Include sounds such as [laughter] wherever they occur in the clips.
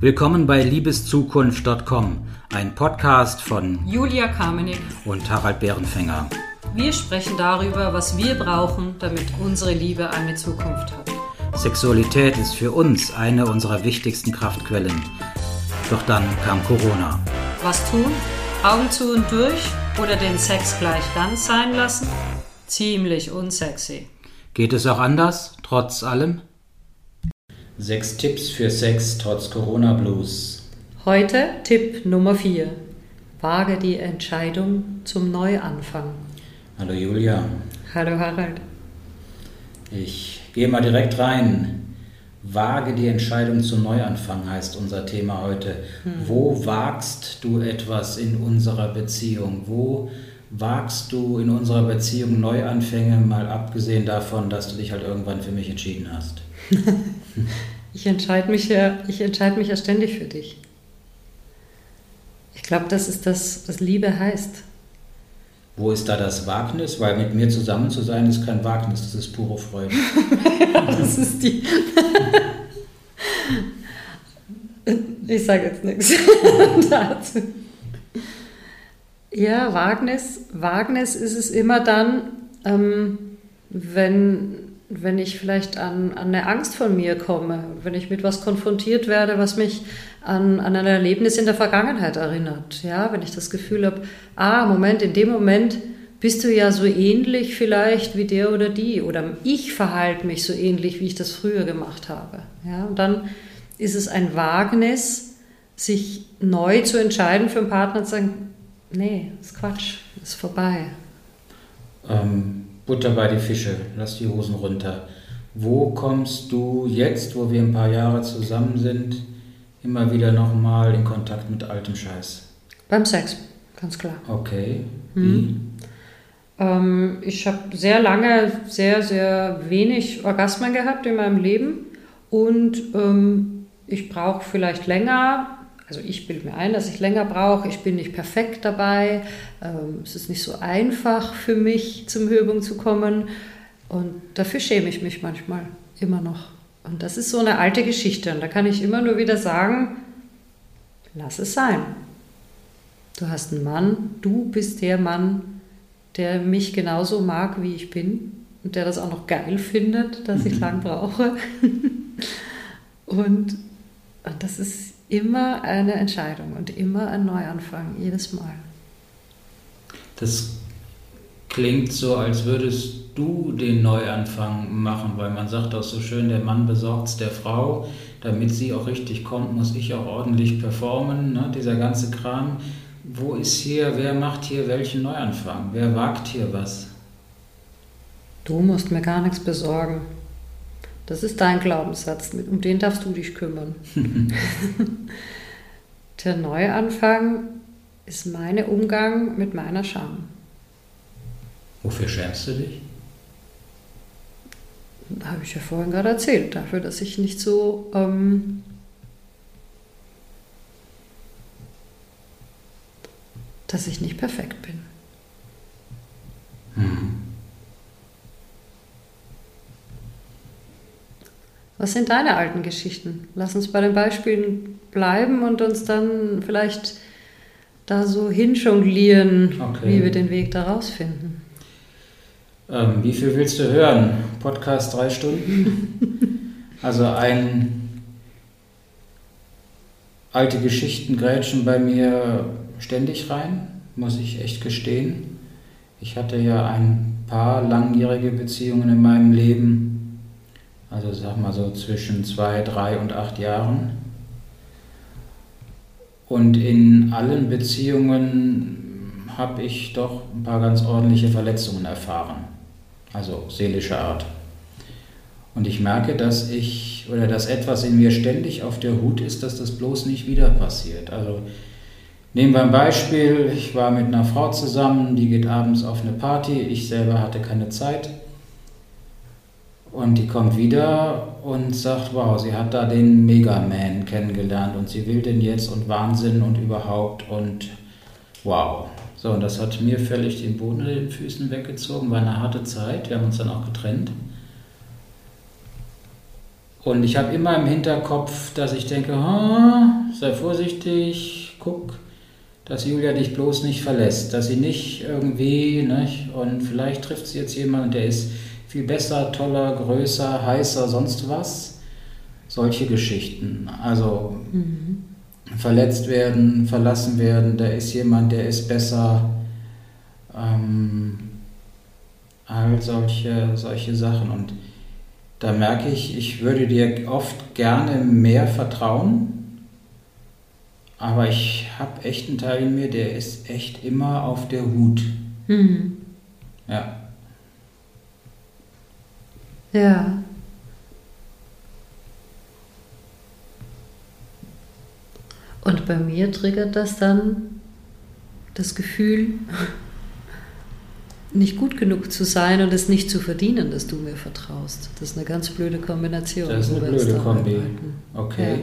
Willkommen bei liebeszukunft.com, ein Podcast von Julia Kamenik und Harald Bärenfänger. Wir sprechen darüber, was wir brauchen, damit unsere Liebe eine Zukunft hat. Sexualität ist für uns eine unserer wichtigsten Kraftquellen. Doch dann kam Corona. Was tun? Augen zu und durch oder den Sex gleich ganz sein lassen? Ziemlich unsexy. Geht es auch anders, trotz allem? Sechs Tipps für Sex trotz Corona Blues. Heute Tipp Nummer 4. Wage die Entscheidung zum Neuanfang. Hallo Julia. Hallo Harald. Ich gehe mal direkt rein. Wage die Entscheidung zum Neuanfang heißt unser Thema heute. Hm. Wo wagst du etwas in unserer Beziehung? Wo wagst du in unserer Beziehung Neuanfänge, mal abgesehen davon, dass du dich halt irgendwann für mich entschieden hast? [laughs] ich entscheide mich, ja, entscheid mich ja ständig für dich. Ich glaube, das ist das, was Liebe heißt. Wo ist da das Wagnis? Weil mit mir zusammen zu sein ist kein Wagnis, das ist pure Freude. [laughs] das ist die. [laughs] ich sage jetzt nichts [laughs] dazu. Ja, Wagnis, Wagnis ist es immer dann, ähm, wenn wenn ich vielleicht an, an eine Angst von mir komme, wenn ich mit was konfrontiert werde, was mich an, an ein Erlebnis in der Vergangenheit erinnert. Ja, wenn ich das Gefühl habe, ah, Moment, in dem Moment bist du ja so ähnlich vielleicht wie der oder die oder ich verhalte mich so ähnlich, wie ich das früher gemacht habe. Ja, und dann ist es ein Wagnis, sich neu zu entscheiden für einen Partner und zu sagen, nee, ist Quatsch, ist vorbei. Ähm Butter bei die Fische, lass die Hosen runter. Wo kommst du jetzt, wo wir ein paar Jahre zusammen sind, immer wieder nochmal in Kontakt mit altem Scheiß? Beim Sex, ganz klar. Okay. Wie? Hm. Ähm, ich habe sehr lange sehr, sehr wenig Orgasmen gehabt in meinem Leben und ähm, ich brauche vielleicht länger, also ich bilde mir ein, dass ich länger brauche. Ich bin nicht perfekt dabei. Ähm, es ist nicht so einfach für mich, zum Höhepunkt zu kommen. Und dafür schäme ich mich manchmal immer noch. Und das ist so eine alte Geschichte. Und da kann ich immer nur wieder sagen, lass es sein. Du hast einen Mann, du bist der Mann, der mich genauso mag, wie ich bin. Und der das auch noch geil findet, dass ich mhm. lang brauche. [laughs] und, und das ist immer eine Entscheidung und immer ein Neuanfang, jedes Mal. Das klingt so, als würdest du den Neuanfang machen, weil man sagt auch so schön, der Mann besorgt es der Frau, damit sie auch richtig kommt, muss ich auch ordentlich performen, ne? dieser ganze Kram. Wo ist hier, wer macht hier welchen Neuanfang? Wer wagt hier was? Du musst mir gar nichts besorgen. Das ist dein Glaubenssatz, um den darfst du dich kümmern. [laughs] Der Neuanfang ist mein Umgang mit meiner Scham. Wofür schämst du dich? Da habe ich ja vorhin gerade erzählt, dafür, dass ich nicht so ähm, dass ich nicht perfekt bin. Mhm. Was sind deine alten Geschichten? Lass uns bei den Beispielen bleiben und uns dann vielleicht da so hinjonglieren, okay. wie wir den Weg daraus finden. Ähm, wie viel willst du hören? Podcast drei Stunden? [laughs] also ein alte Geschichten grätschen bei mir ständig rein, muss ich echt gestehen. Ich hatte ja ein paar langjährige Beziehungen in meinem Leben also sag mal so zwischen zwei, drei und acht Jahren. Und in allen Beziehungen habe ich doch ein paar ganz ordentliche Verletzungen erfahren. Also seelischer Art. Und ich merke, dass ich oder dass etwas in mir ständig auf der Hut ist, dass das bloß nicht wieder passiert. Also nehmen wir ein Beispiel, ich war mit einer Frau zusammen, die geht abends auf eine Party, ich selber hatte keine Zeit. Und die kommt wieder und sagt, wow, sie hat da den Megaman kennengelernt und sie will den jetzt und Wahnsinn und überhaupt und wow. So, und das hat mir völlig den Boden unter den Füßen weggezogen, war eine harte Zeit, wir haben uns dann auch getrennt. Und ich habe immer im Hinterkopf, dass ich denke, sei vorsichtig, guck, dass Julia dich bloß nicht verlässt, dass sie nicht irgendwie, nicht, und vielleicht trifft sie jetzt jemanden, der ist viel besser, toller, größer, heißer, sonst was. Solche Geschichten. Also mhm. verletzt werden, verlassen werden, da ist jemand, der ist besser. Ähm, all solche, solche Sachen. Und da merke ich, ich würde dir oft gerne mehr vertrauen, aber ich habe echt einen Teil in mir, der ist echt immer auf der Hut. Mhm. Ja. Ja. Und bei mir triggert das dann das Gefühl, [laughs] nicht gut genug zu sein und es nicht zu verdienen, dass du mir vertraust. Das ist eine ganz blöde Kombination. Das ist eine blöde Kombi. Okay. Ja.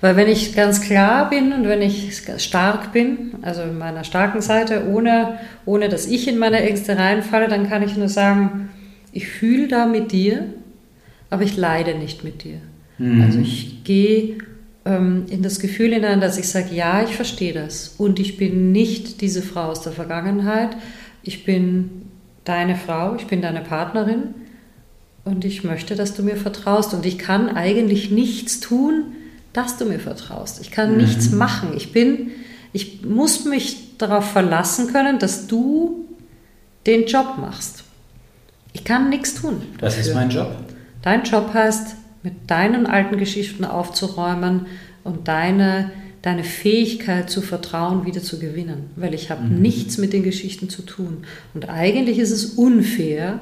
Weil wenn ich ganz klar bin und wenn ich stark bin, also in meiner starken Seite, ohne, ohne dass ich in meine Ängste reinfalle, dann kann ich nur sagen, ich fühle da mit dir, aber ich leide nicht mit dir. Mhm. Also ich gehe ähm, in das Gefühl hinein, dass ich sage, ja, ich verstehe das und ich bin nicht diese Frau aus der Vergangenheit, ich bin deine Frau, ich bin deine Partnerin und ich möchte, dass du mir vertraust und ich kann eigentlich nichts tun, dass du mir vertraust. Ich kann mhm. nichts machen. Ich bin, ich muss mich darauf verlassen können, dass du den Job machst. Ich kann nichts tun. Das ist mein Job. Dein Job heißt, mit deinen alten Geschichten aufzuräumen und deine, deine Fähigkeit zu vertrauen wieder zu gewinnen. Weil ich habe mhm. nichts mit den Geschichten zu tun. Und eigentlich ist es unfair,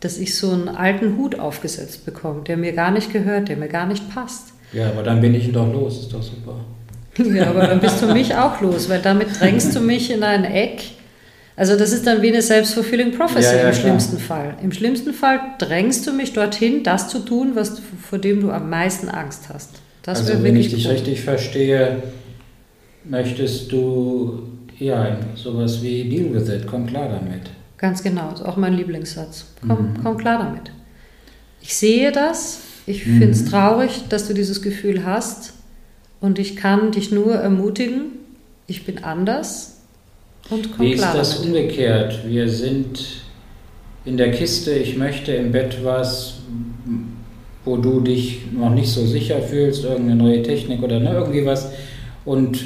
dass ich so einen alten Hut aufgesetzt bekomme, der mir gar nicht gehört, der mir gar nicht passt. Ja, aber dann bin ich ihn doch los, ist doch super. Ja, aber dann bist du [laughs] mich auch los, weil damit drängst du mich in ein Eck, also das ist dann wie eine self-fulfilling prophecy ja, ja, im schlimmsten Fall. Im schlimmsten Fall drängst du mich dorthin, das zu tun, was, vor dem du am meisten Angst hast. Das also wenn ich dich gut. richtig verstehe, möchtest du ja sowas wie deal with it, komm klar damit. Ganz genau, ist auch mein Lieblingssatz. Komm, mhm. komm klar damit. Ich sehe das, ich mhm. finde es traurig, dass du dieses Gefühl hast und ich kann dich nur ermutigen, ich bin anders, Wie ist das damit. umgekehrt? Wir sind in der Kiste, ich möchte im Bett was, wo du dich noch nicht so sicher fühlst, irgendeine neue Technik oder ne, irgendwie was und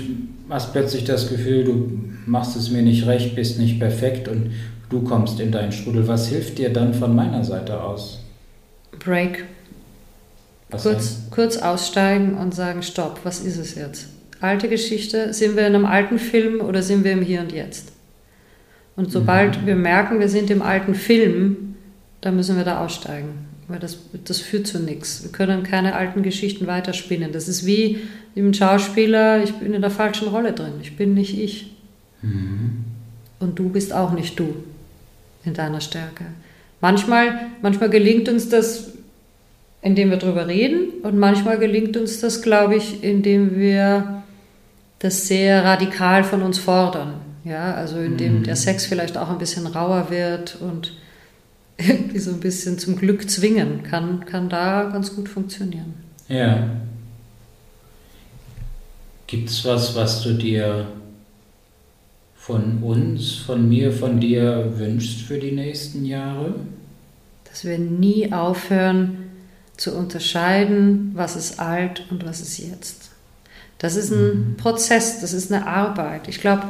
hast plötzlich das Gefühl, du machst es mir nicht recht, bist nicht perfekt und du kommst in deinen Strudel. Was hilft dir dann von meiner Seite aus? Break. kurz, kurz aussteigen und sagen, stopp, was ist es jetzt? Alte Geschichte, sind wir in einem alten Film oder sind wir im Hier und Jetzt? Und sobald mhm. wir merken, wir sind im alten Film, dann müssen wir da aussteigen, weil das, das führt zu nichts. Wir können keine alten Geschichten weiterspinnen. Das ist wie ein Schauspieler, ich bin in der falschen Rolle drin, ich bin nicht ich. Mhm. Und du bist auch nicht du in deiner Stärke. Manchmal, manchmal gelingt uns das, indem wir darüber reden und manchmal gelingt uns das, glaube ich, indem wir das sehr radikal von uns fordern. Ja, also indem mhm. der Sex vielleicht auch ein bisschen rauer wird und [laughs] irgendwie so ein bisschen zum Glück zwingen, kann, kann da ganz gut funktionieren. Ja. Gibt es was, was du dir von uns, von mir, von dir wünschst für die nächsten Jahre? Dass wir nie aufhören zu unterscheiden, was ist alt und was ist jetzt. Das ist ein mhm. Prozess, das ist eine Arbeit. Ich glaube,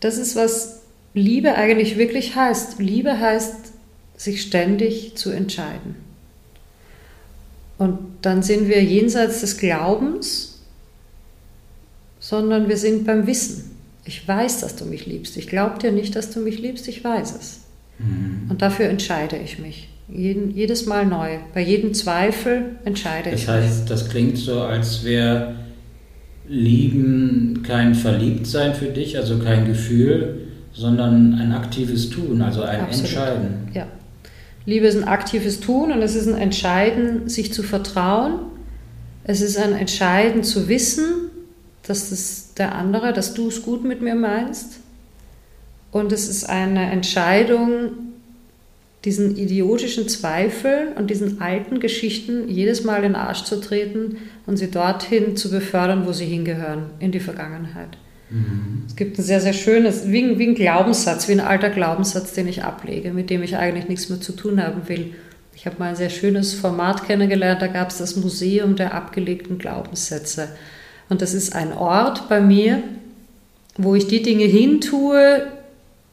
das ist, was Liebe eigentlich wirklich heißt. Liebe heißt, sich ständig zu entscheiden. Und dann sind wir jenseits des Glaubens, sondern wir sind beim Wissen. Ich weiß, dass du mich liebst. Ich glaube dir nicht, dass du mich liebst, ich weiß es. Mhm. Und dafür entscheide ich mich. Jeden, jedes Mal neu. Bei jedem Zweifel entscheide das ich heißt, mich. Das heißt, das klingt so, als wäre Lieben kein Verliebtsein für dich, also kein Gefühl, sondern ein aktives Tun, also ein Absolut. Entscheiden. Ja. Liebe ist ein aktives Tun und es ist ein Entscheiden, sich zu vertrauen. Es ist ein Entscheiden zu wissen, dass das der andere, dass du es gut mit mir meinst. Und es ist eine Entscheidung, diesen idiotischen Zweifel und diesen alten Geschichten jedes Mal in den Arsch zu treten und sie dorthin zu befördern, wo sie hingehören, in die Vergangenheit. Mhm. Es gibt ein sehr, sehr schönes, wie ein, wie ein Glaubenssatz, wie ein alter Glaubenssatz, den ich ablege, mit dem ich eigentlich nichts mehr zu tun haben will. Ich habe mal ein sehr schönes Format kennengelernt, da gab es das Museum der abgelegten Glaubenssätze. Und das ist ein Ort bei mir, wo ich die Dinge hintue,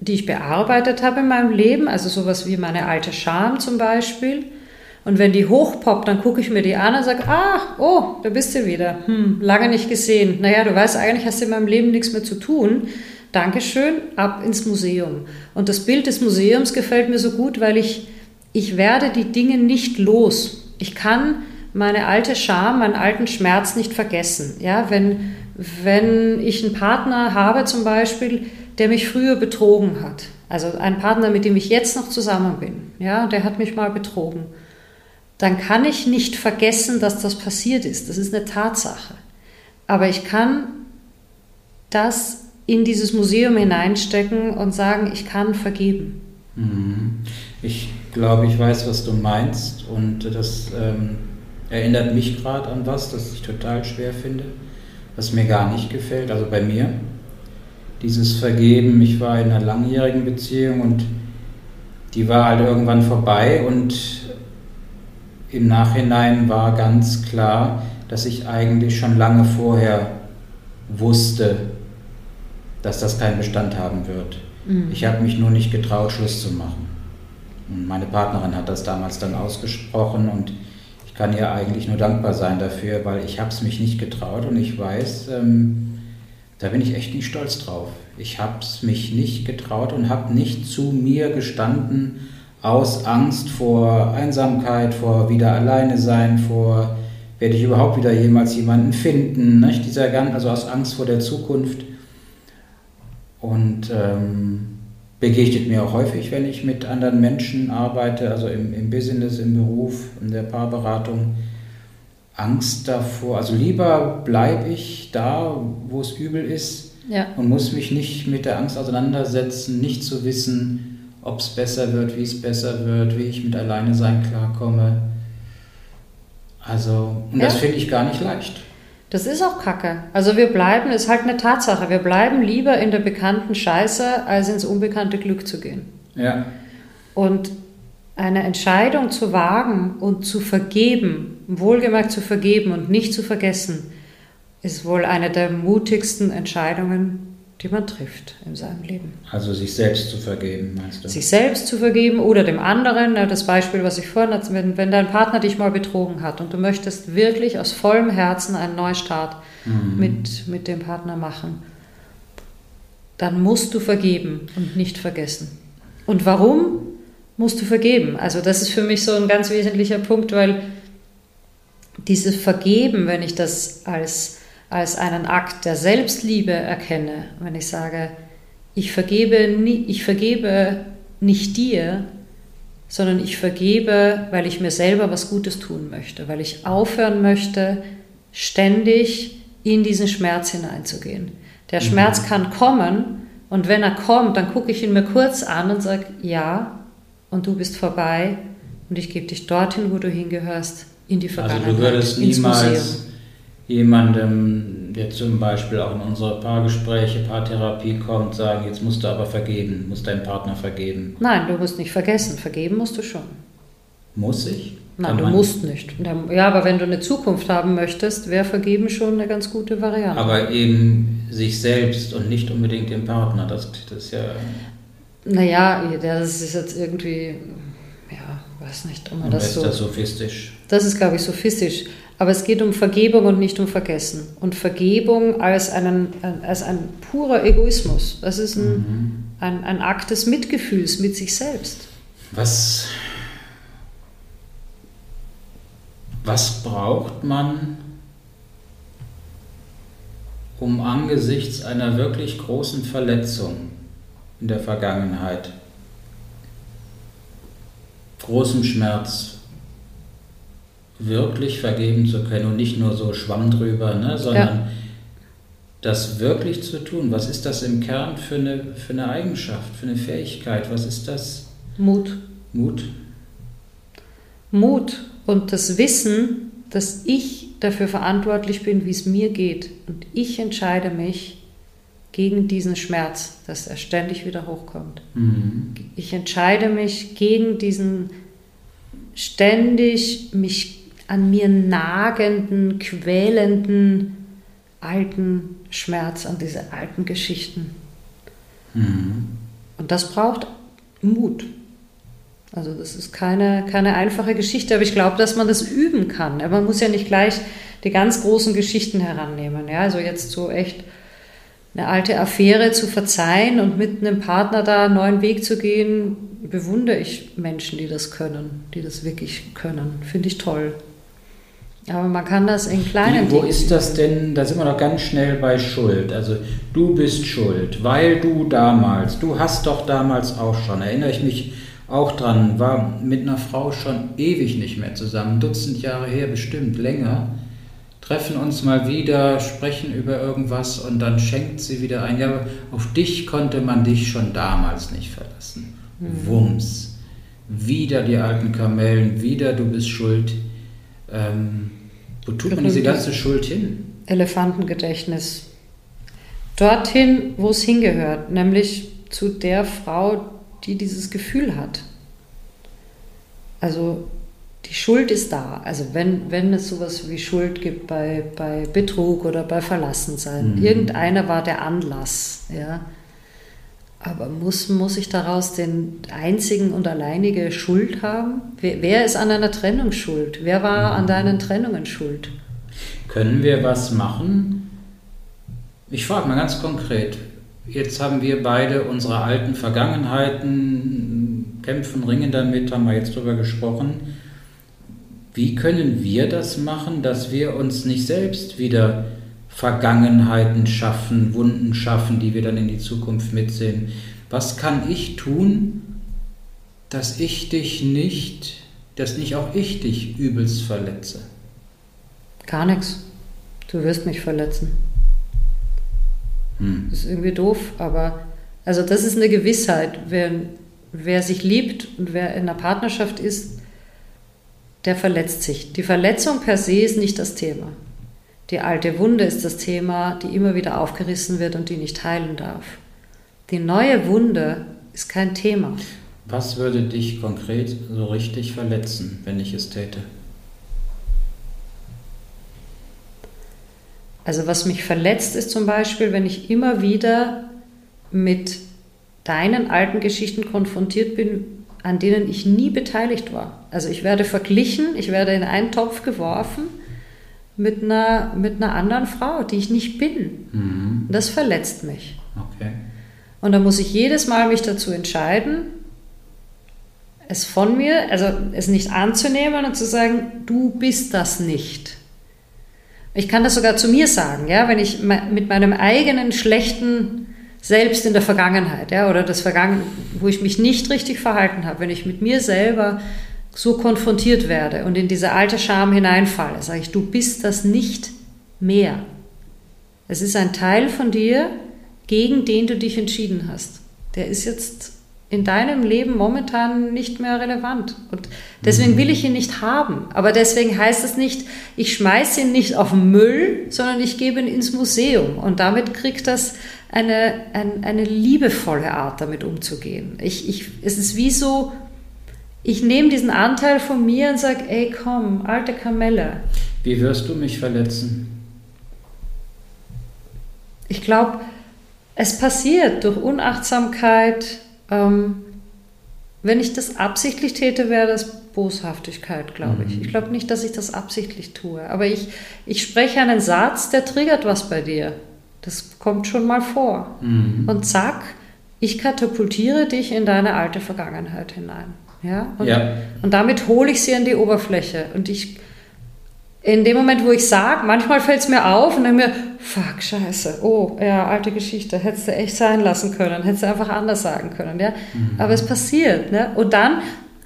die ich bearbeitet habe in meinem Leben, also sowas wie meine alte Scham zum Beispiel. Und wenn die hochpoppt, dann gucke ich mir die an und sage, ah, oh, da bist du wieder. Hm, lange nicht gesehen. Naja, du weißt, eigentlich hast du in meinem Leben nichts mehr zu tun. Dankeschön, ab ins Museum. Und das Bild des Museums gefällt mir so gut, weil ich, ich werde die Dinge nicht los. Ich kann meine alte Scham, meinen alten Schmerz nicht vergessen. Ja, wenn, wenn ich einen Partner habe zum Beispiel, der mich früher betrogen hat, also ein Partner, mit dem ich jetzt noch zusammen bin, ja, der hat mich mal betrogen dann kann ich nicht vergessen, dass das passiert ist. Das ist eine Tatsache. Aber ich kann das in dieses Museum hineinstecken und sagen, ich kann vergeben. Mhm. Ich glaube, ich weiß, was du meinst und das ähm, erinnert mich gerade an was, das ich total schwer finde, was mir gar nicht gefällt, also bei mir. Dieses Vergeben, ich war in einer langjährigen Beziehung und die war halt irgendwann vorbei und im Nachhinein war ganz klar, dass ich eigentlich schon lange vorher wusste, dass das keinen Bestand haben wird. Mhm. Ich habe mich nur nicht getraut, Schluss zu machen. Und meine Partnerin hat das damals dann ausgesprochen und ich kann ihr eigentlich nur dankbar sein dafür, weil ich habe es mich nicht getraut und ich weiß, ähm, da bin ich echt nicht stolz drauf. Ich habe es mich nicht getraut und habe nicht zu mir gestanden, aus Angst vor Einsamkeit, vor wieder alleine sein, vor werde ich überhaupt wieder jemals jemanden finden, nicht? Dieser ganz, also aus Angst vor der Zukunft. Und ähm, begegnet mir auch häufig, wenn ich mit anderen Menschen arbeite, also im, im Business, im Beruf, in der Paarberatung. Angst davor, also lieber bleibe ich da, wo es übel ist ja. und muss mich nicht mit der Angst auseinandersetzen, nicht zu wissen, ob es besser wird, wie es besser wird, wie ich mit alleine sein klarkomme. Also, und ja. das finde ich gar nicht leicht. Das ist auch Kacke. Also wir bleiben, ist halt eine Tatsache, wir bleiben lieber in der bekannten Scheiße, als ins unbekannte Glück zu gehen. Ja. Und eine Entscheidung zu wagen und zu vergeben, wohlgemerkt zu vergeben und nicht zu vergessen, ist wohl eine der mutigsten Entscheidungen, die man trifft in seinem Leben. Also sich selbst zu vergeben, meinst du? Sich selbst zu vergeben oder dem anderen. Das Beispiel, was ich vorhin hatte, wenn, wenn dein Partner dich mal betrogen hat und du möchtest wirklich aus vollem Herzen einen Neustart mhm. mit, mit dem Partner machen, dann musst du vergeben und nicht vergessen. Und warum musst du vergeben? Also das ist für mich so ein ganz wesentlicher Punkt, weil dieses Vergeben, wenn ich das als als einen Akt der Selbstliebe erkenne, wenn ich sage, ich vergebe, ich vergebe nicht dir, sondern ich vergebe, weil ich mir selber was Gutes tun möchte, weil ich aufhören möchte, ständig in diesen Schmerz hineinzugehen. Der mhm. Schmerz kann kommen und wenn er kommt, dann gucke ich ihn mir kurz an und sage, ja, und du bist vorbei und ich gebe dich dorthin, wo du hingehörst, in die Vergangenheit. Also du würdest niemals jemandem, der zum Beispiel auch in unsere Paargespräche, Paartherapie kommt, sagen, jetzt musst du aber vergeben, musst deinen Partner vergeben. Nein, du musst nicht vergessen, vergeben musst du schon. Muss ich? Nein, du musst nicht. Ja, aber wenn du eine Zukunft haben möchtest, wäre Vergeben schon eine ganz gute Variante. Aber eben sich selbst und nicht unbedingt dem Partner, das, das ist ja... Naja, das ist jetzt irgendwie, ja, weiß nicht, ob man das ist so... Ist das sophistisch? Das ist, glaube ich, sophistisch. Aber es geht um Vergebung und nicht um Vergessen. Und Vergebung als, einen, als ein purer Egoismus. Das ist ein, mhm. ein, ein Akt des Mitgefühls mit sich selbst. Was, was braucht man, um angesichts einer wirklich großen Verletzung in der Vergangenheit, großem Schmerz, wirklich vergeben zu können und nicht nur so Schwamm drüber, ne, sondern ja. das wirklich zu tun. Was ist das im Kern für eine, für eine Eigenschaft, für eine Fähigkeit? Was ist das? Mut. Mut? Mut und das Wissen, dass ich dafür verantwortlich bin, wie es mir geht. Und ich entscheide mich gegen diesen Schmerz, dass er ständig wieder hochkommt. Mhm. Ich entscheide mich gegen diesen ständig mich an mir nagenden, quälenden alten Schmerz, an diese alten Geschichten. Mhm. Und das braucht Mut. Also das ist keine, keine einfache Geschichte, aber ich glaube, dass man das üben kann. Man muss ja nicht gleich die ganz großen Geschichten herannehmen. Ja? Also jetzt so echt eine alte Affäre zu verzeihen und mit einem Partner da einen neuen Weg zu gehen, bewundere ich Menschen, die das können, die das wirklich können. Finde ich toll. Aber man kann das in kleinen Wie, Wo ist das denn? Da sind wir doch ganz schnell bei Schuld. Also du bist schuld, weil du damals, du hast doch damals auch schon, erinnere ich mich auch dran, war mit einer Frau schon ewig nicht mehr zusammen, Dutzend Jahre her, bestimmt länger. Treffen uns mal wieder, sprechen über irgendwas und dann schenkt sie wieder ein. Ja, auf dich konnte man dich schon damals nicht verlassen. Mhm. Wumms. Wieder die alten Kamellen, wieder du bist schuld. Ähm, wo tut man diese ganze Schuld hin? Elefantengedächtnis. Dorthin, wo es hingehört, nämlich zu der Frau, die dieses Gefühl hat. Also die Schuld ist da. Also wenn, wenn es sowas wie Schuld gibt bei, bei Betrug oder bei Verlassensein, mhm. irgendeiner war der Anlass, ja. Aber muss, muss ich daraus den einzigen und alleinige Schuld haben? Wer, wer ist an einer Trennung schuld? Wer war mhm. an deinen Trennungen schuld? Können wir was machen? Ich frage mal ganz konkret. Jetzt haben wir beide unsere alten Vergangenheiten, kämpfen, ringen damit, haben wir jetzt drüber gesprochen. Wie können wir das machen, dass wir uns nicht selbst wieder Vergangenheiten schaffen, Wunden schaffen, die wir dann in die Zukunft mitsehen. Was kann ich tun, dass ich dich nicht, dass nicht auch ich dich übelst verletze? Gar nichts. Du wirst mich verletzen. Hm. Das ist irgendwie doof, aber also das ist eine Gewissheit. Wer, wer sich liebt und wer in einer Partnerschaft ist, der verletzt sich. Die Verletzung per se ist nicht das Thema. Die alte Wunde ist das Thema, die immer wieder aufgerissen wird und die nicht heilen darf. Die neue Wunde ist kein Thema. Was würde dich konkret so richtig verletzen, wenn ich es täte? Also was mich verletzt ist zum Beispiel, wenn ich immer wieder mit deinen alten Geschichten konfrontiert bin, an denen ich nie beteiligt war. Also ich werde verglichen, ich werde in einen Topf geworfen mit einer, mit einer anderen Frau, die ich nicht bin. Mhm. Das verletzt mich. Okay. Und da muss ich jedes Mal mich dazu entscheiden, es von mir, also es nicht anzunehmen und zu sagen, du bist das nicht. Ich kann das sogar zu mir sagen, ja, wenn ich mit meinem eigenen schlechten Selbst in der Vergangenheit, ja, oder das Vergangen, wo ich mich nicht richtig verhalten habe, wenn ich mit mir selber so konfrontiert werde und in diese alte Scham hineinfalle, sage ich, du bist das nicht mehr. Es ist ein Teil von dir, gegen den du dich entschieden hast. Der ist jetzt in deinem Leben momentan nicht mehr relevant. Und deswegen will ich ihn nicht haben. Aber deswegen heißt es nicht, ich schmeiße ihn nicht auf den Müll, sondern ich gebe ihn ins Museum. Und damit kriegt das eine, eine, eine liebevolle Art, damit umzugehen. Ich, ich, es ist wie so, ich nehme diesen Anteil von mir und sage, ey komm, alte Kamelle. Wie wirst du mich verletzen? Ich glaube, es passiert durch Unachtsamkeit. Ähm, wenn ich das absichtlich täte, wäre das Boshaftigkeit, glaube ich. Mhm. Ich glaube nicht, dass ich das absichtlich tue. Aber ich, ich spreche einen Satz, der triggert was bei dir. Das kommt schon mal vor. Mhm. Und zack, ich katapultiere dich in deine alte Vergangenheit hinein. Ja? Und, ja. und damit hole ich sie an die Oberfläche. Und ich, in dem Moment, wo ich sage, manchmal fällt es mir auf und dann mir, fuck, scheiße, oh, ja, alte Geschichte, hättest du echt sein lassen können, hättest du einfach anders sagen können. Ja? Mhm. Aber es passiert. Ne? Und dann,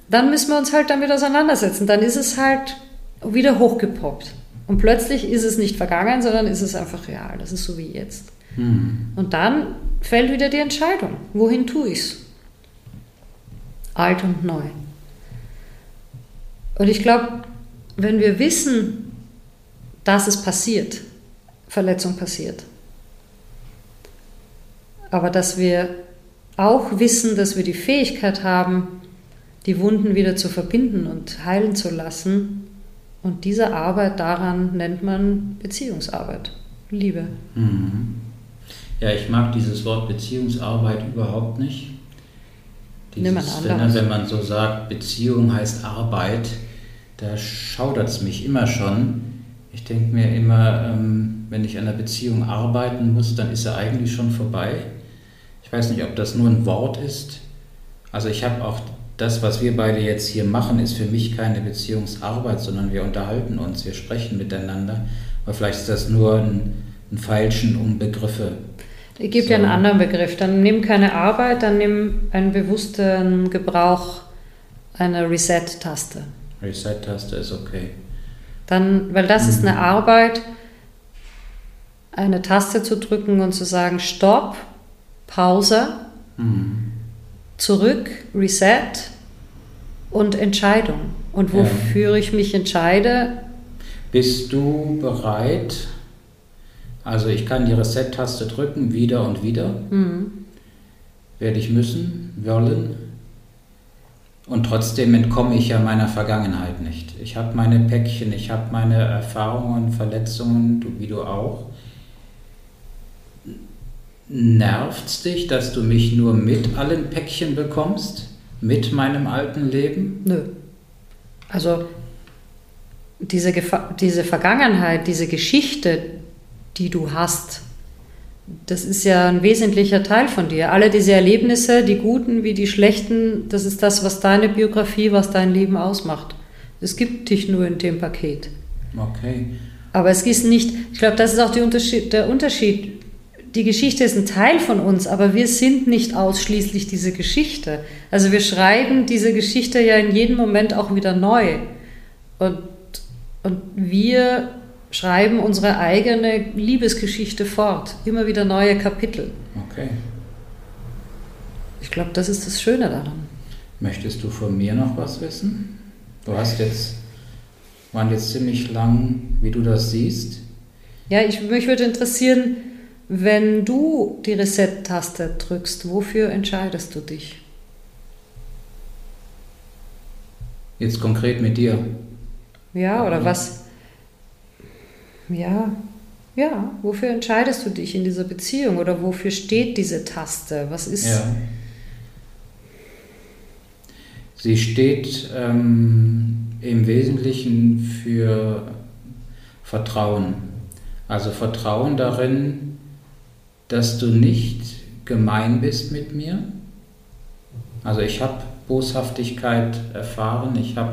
dann müssen wir uns halt damit auseinandersetzen. Dann ist es halt wieder hochgepoppt. Und plötzlich ist es nicht vergangen, sondern ist es einfach real. Das ist so wie jetzt. Mhm. Und dann fällt wieder die Entscheidung, wohin tue ich es? alt und neu. Und ich glaube, wenn wir wissen, dass es passiert, Verletzung passiert, aber dass wir auch wissen, dass wir die Fähigkeit haben, die Wunden wieder zu verbinden und heilen zu lassen. Und diese Arbeit daran nennt man Beziehungsarbeit, Liebe. Mhm. Ja, ich mag dieses Wort Beziehungsarbeit überhaupt nicht. Dieses, wenn, wenn man so sagt, Beziehung heißt Arbeit, da schaudert es mich immer schon. Ich denke mir immer, ähm, wenn ich an einer Beziehung arbeiten muss, dann ist sie eigentlich schon vorbei. Ich weiß nicht, ob das nur ein Wort ist. Also ich habe auch das, was wir beide jetzt hier machen, ist für mich keine Beziehungsarbeit, sondern wir unterhalten uns, wir sprechen miteinander. Aber vielleicht ist das nur ein, ein Feilschen um Begriffe. Ich gebe so. dir einen anderen Begriff. Dann nimm keine Arbeit, dann nimm einen bewussten Gebrauch einer Reset-Taste. Reset-Taste ist okay. Dann, weil das mhm. ist eine mhm. Arbeit, eine Taste zu drücken und zu sagen, Stopp, Pause, mhm. Zurück, Reset und Entscheidung. Und wofür ja. ich mich entscheide. Bist du bereit? Also ich kann die Reset-Taste drücken, wieder und wieder. Mhm. Werde ich müssen, wollen. Und trotzdem entkomme ich ja meiner Vergangenheit nicht. Ich habe meine Päckchen, ich habe meine Erfahrungen, Verletzungen, du, wie du auch. Nervt dich, dass du mich nur mit allen Päckchen bekommst? Mit meinem alten Leben? Nö. Also diese, Gefa diese Vergangenheit, diese Geschichte, die du hast, das ist ja ein wesentlicher Teil von dir. Alle diese Erlebnisse, die guten wie die schlechten, das ist das, was deine Biografie, was dein Leben ausmacht. Es gibt dich nur in dem Paket. Okay. Aber es ist nicht, ich glaube, das ist auch Unterschied, der Unterschied die Geschichte ist ein Teil von uns, aber wir sind nicht ausschließlich diese Geschichte. Also wir schreiben diese Geschichte ja in jedem Moment auch wieder neu. Und, und wir schreiben unsere eigene Liebesgeschichte fort, immer wieder neue Kapitel. Okay. Ich glaube, das ist das Schöne daran. Möchtest du von mir noch was wissen? Du hast jetzt, waren jetzt ziemlich lang, wie du das siehst. Ja, ich, mich würde interessieren, wenn du die Reset-Taste drückst, wofür entscheidest du dich? Jetzt konkret mit dir. Ja, oder was? Ja, ja, wofür entscheidest du dich in dieser Beziehung oder wofür steht diese Taste? Was ist. Ja. Sie steht ähm, im Wesentlichen für Vertrauen. Also Vertrauen darin, dass du nicht gemein bist mit mir. Also ich habe Boshaftigkeit erfahren, ich habe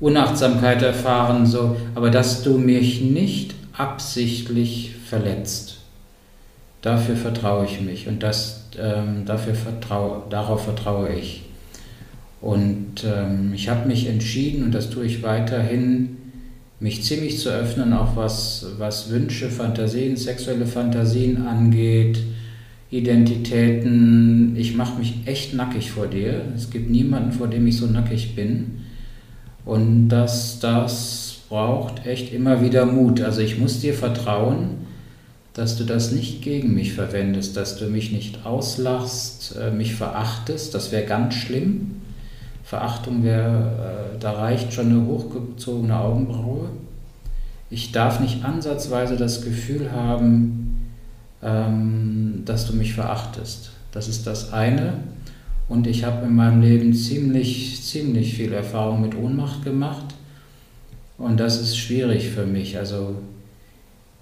Unachtsamkeit erfahren, so, aber dass du mich nicht absichtlich verletzt. Dafür vertraue ich mich und das, ähm, dafür vertraue, darauf vertraue ich. Und ähm, ich habe mich entschieden, und das tue ich weiterhin, mich ziemlich zu öffnen, auch was, was Wünsche, Fantasien, sexuelle Fantasien angeht, Identitäten. Ich mache mich echt nackig vor dir. Es gibt niemanden, vor dem ich so nackig bin. Und das, das braucht echt immer wieder Mut. Also ich muss dir vertrauen, dass du das nicht gegen mich verwendest, dass du mich nicht auslachst, äh, mich verachtest. Das wäre ganz schlimm. Verachtung wäre, äh, da reicht schon eine hochgezogene Augenbraue. Ich darf nicht ansatzweise das Gefühl haben, ähm, dass du mich verachtest. Das ist das eine. Und ich habe in meinem Leben ziemlich, ziemlich viel Erfahrung mit Ohnmacht gemacht. Und das ist schwierig für mich. Also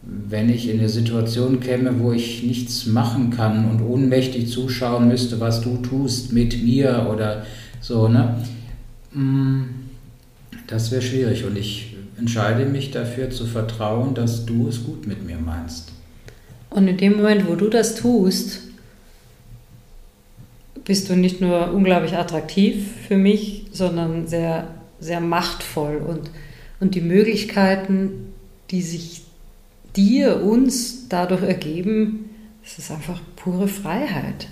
wenn ich in eine Situation käme, wo ich nichts machen kann und ohnmächtig zuschauen müsste, was du tust mit mir oder so, ne? Mm, das wäre schwierig und ich entscheide mich dafür zu vertrauen, dass du es gut mit mir meinst. Und in dem Moment, wo du das tust, bist du nicht nur unglaublich attraktiv für mich, sondern sehr, sehr machtvoll und, und die Möglichkeiten, die sich dir, uns dadurch ergeben, das ist einfach pure Freiheit.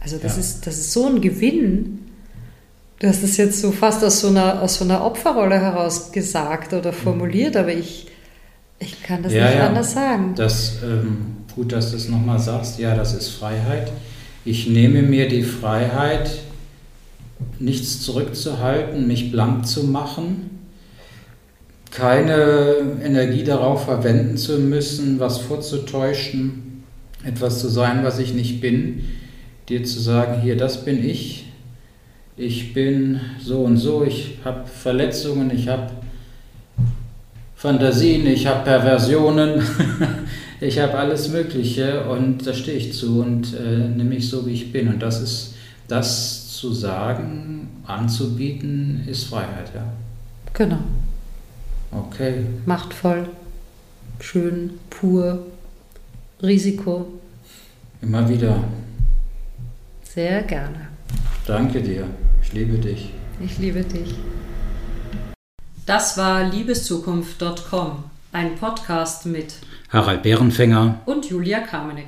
Also das, ja. ist, das ist so ein Gewinn, Du hast es jetzt so fast aus so einer, aus so einer Opferrolle heraus gesagt oder formuliert, aber ich, ich kann das Ja, nicht ja. anders sagen. Das, ähm, gut, dass du es nochmal sagst. Ja, das ist Freiheit. Ich nehme mir die Freiheit, nichts zurückzuhalten, mich blank zu machen, keine Energie darauf verwenden zu müssen, was vorzutäuschen, etwas zu sein, was ich nicht bin, dir zu sagen, hier, das bin ich, ich bin so und so, ich habe Verletzungen, ich habe Fantasien, ich habe Perversionen, [laughs] ich habe alles Mögliche und da stehe ich zu und äh, nehme mich so, wie ich bin. Und das ist, das zu sagen, anzubieten, ist Freiheit, ja. Genau. Okay, Machtvoll, schön, pur, Risiko. immer wieder. Sehr gerne. Danke dir, ich liebe dich. Ich liebe dich. Das war liebeszukunft.com, ein Podcast mit Harald Bärenfänger. und Julia Kamenek.